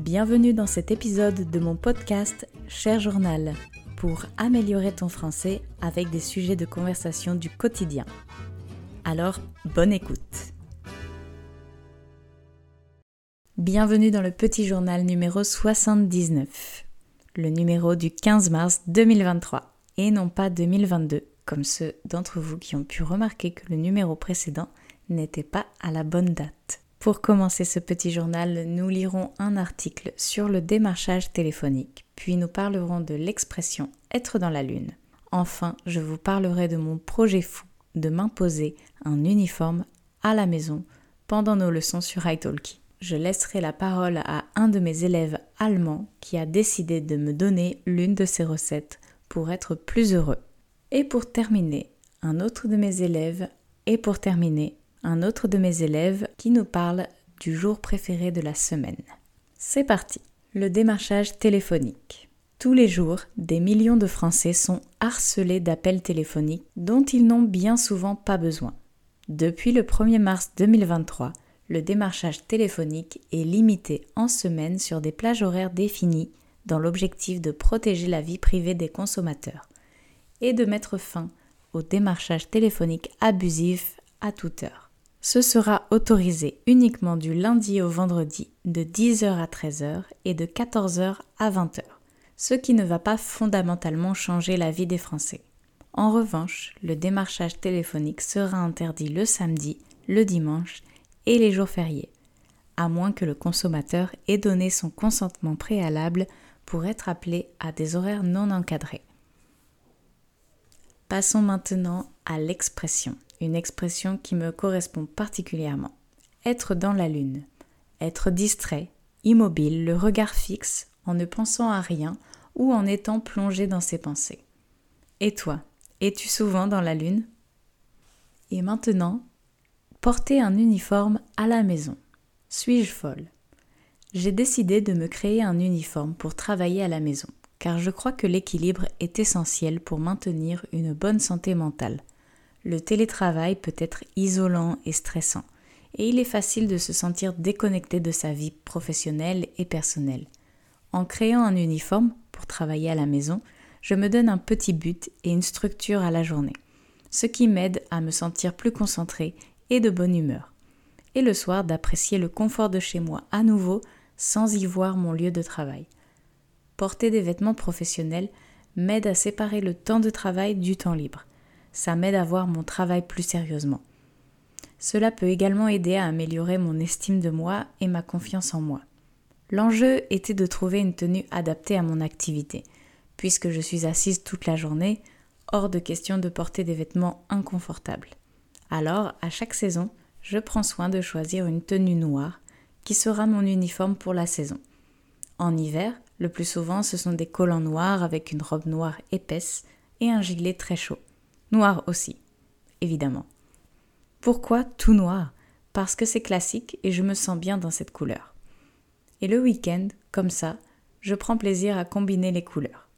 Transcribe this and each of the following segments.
Bienvenue dans cet épisode de mon podcast Cher Journal pour améliorer ton français avec des sujets de conversation du quotidien. Alors, bonne écoute. Bienvenue dans le petit journal numéro 79, le numéro du 15 mars 2023 et non pas 2022 comme ceux d'entre vous qui ont pu remarquer que le numéro précédent n'était pas à la bonne date. Pour commencer ce petit journal, nous lirons un article sur le démarchage téléphonique, puis nous parlerons de l'expression être dans la lune. Enfin, je vous parlerai de mon projet fou de m'imposer un uniforme à la maison pendant nos leçons sur italki. Je laisserai la parole à un de mes élèves allemands qui a décidé de me donner l'une de ses recettes pour être plus heureux. Et pour terminer, un autre de mes élèves, et pour terminer, un autre de mes élèves qui nous parle du jour préféré de la semaine. C'est parti. Le démarchage téléphonique. Tous les jours, des millions de Français sont harcelés d'appels téléphoniques dont ils n'ont bien souvent pas besoin. Depuis le 1er mars 2023, le démarchage téléphonique est limité en semaine sur des plages horaires définies dans l'objectif de protéger la vie privée des consommateurs et de mettre fin au démarchage téléphonique abusif à toute heure. Ce sera autorisé uniquement du lundi au vendredi de 10h à 13h et de 14h à 20h, ce qui ne va pas fondamentalement changer la vie des Français. En revanche, le démarchage téléphonique sera interdit le samedi, le dimanche et les jours fériés, à moins que le consommateur ait donné son consentement préalable pour être appelé à des horaires non encadrés. Passons maintenant l'expression, une expression qui me correspond particulièrement. Être dans la lune, être distrait, immobile, le regard fixe, en ne pensant à rien ou en étant plongé dans ses pensées. Et toi, es-tu souvent dans la lune? Et maintenant, porter un uniforme à la maison. Suis-je folle? J'ai décidé de me créer un uniforme pour travailler à la maison car je crois que l'équilibre est essentiel pour maintenir une bonne santé mentale. Le télétravail peut être isolant et stressant, et il est facile de se sentir déconnecté de sa vie professionnelle et personnelle. En créant un uniforme pour travailler à la maison, je me donne un petit but et une structure à la journée, ce qui m'aide à me sentir plus concentré et de bonne humeur. Et le soir d'apprécier le confort de chez moi à nouveau sans y voir mon lieu de travail porter des vêtements professionnels m'aide à séparer le temps de travail du temps libre. Ça m'aide à voir mon travail plus sérieusement. Cela peut également aider à améliorer mon estime de moi et ma confiance en moi. L'enjeu était de trouver une tenue adaptée à mon activité. Puisque je suis assise toute la journée, hors de question de porter des vêtements inconfortables. Alors, à chaque saison, je prends soin de choisir une tenue noire qui sera mon uniforme pour la saison. En hiver, le plus souvent, ce sont des collants noirs avec une robe noire épaisse et un gilet très chaud. Noir aussi, évidemment. Pourquoi tout noir? Parce que c'est classique et je me sens bien dans cette couleur. Et le week-end, comme ça, je prends plaisir à combiner les couleurs.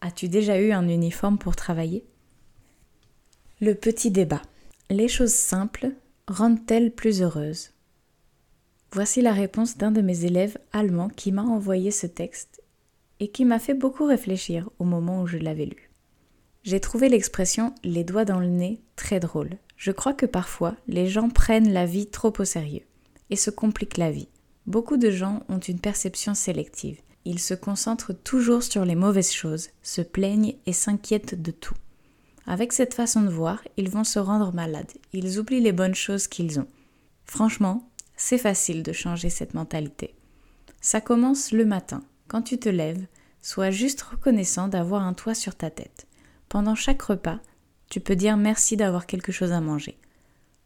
As-tu déjà eu un uniforme pour travailler? Le petit débat. Les choses simples rendent-elles plus heureuses? Voici la réponse d'un de mes élèves allemands qui m'a envoyé ce texte et qui m'a fait beaucoup réfléchir au moment où je l'avais lu. J'ai trouvé l'expression les doigts dans le nez très drôle. Je crois que parfois les gens prennent la vie trop au sérieux et se compliquent la vie. Beaucoup de gens ont une perception sélective. Ils se concentrent toujours sur les mauvaises choses, se plaignent et s'inquiètent de tout. Avec cette façon de voir, ils vont se rendre malades, ils oublient les bonnes choses qu'ils ont. Franchement, c'est facile de changer cette mentalité. Ça commence le matin. Quand tu te lèves, sois juste reconnaissant d'avoir un toit sur ta tête. Pendant chaque repas, tu peux dire merci d'avoir quelque chose à manger.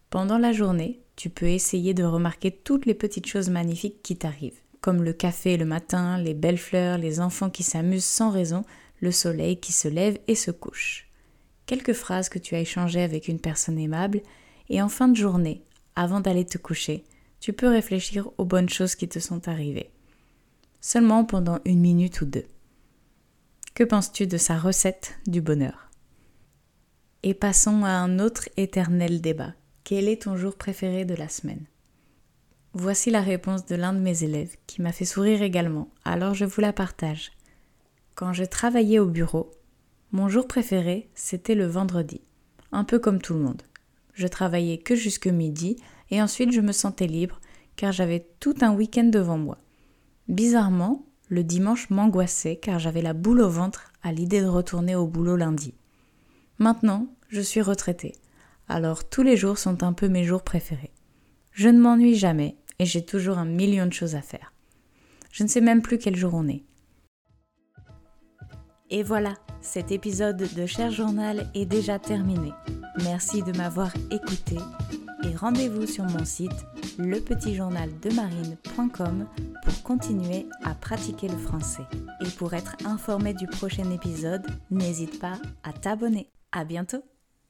Pendant la journée, tu peux essayer de remarquer toutes les petites choses magnifiques qui t'arrivent, comme le café le matin, les belles fleurs, les enfants qui s'amusent sans raison, le soleil qui se lève et se couche. Quelques phrases que tu as échangées avec une personne aimable, et en fin de journée, avant d'aller te coucher, tu peux réfléchir aux bonnes choses qui te sont arrivées. Seulement pendant une minute ou deux. Que penses-tu de sa recette du bonheur? Et passons à un autre éternel débat. Quel est ton jour préféré de la semaine? Voici la réponse de l'un de mes élèves qui m'a fait sourire également, alors je vous la partage. Quand je travaillais au bureau, mon jour préféré, c'était le vendredi, un peu comme tout le monde. Je travaillais que jusque midi et ensuite je me sentais libre car j'avais tout un week-end devant moi. Bizarrement, le dimanche m'angoissait car j'avais la boule au ventre à l'idée de retourner au boulot lundi. Maintenant, je suis retraitée, alors tous les jours sont un peu mes jours préférés. Je ne m'ennuie jamais et j'ai toujours un million de choses à faire. Je ne sais même plus quel jour on est. Et voilà, cet épisode de Cher Journal est déjà terminé. Merci de m'avoir écouté et rendez-vous sur mon site lepetitjournaldemarine.com pour continuer à pratiquer le français. Et pour être informé du prochain épisode, n'hésite pas à t'abonner. À bientôt!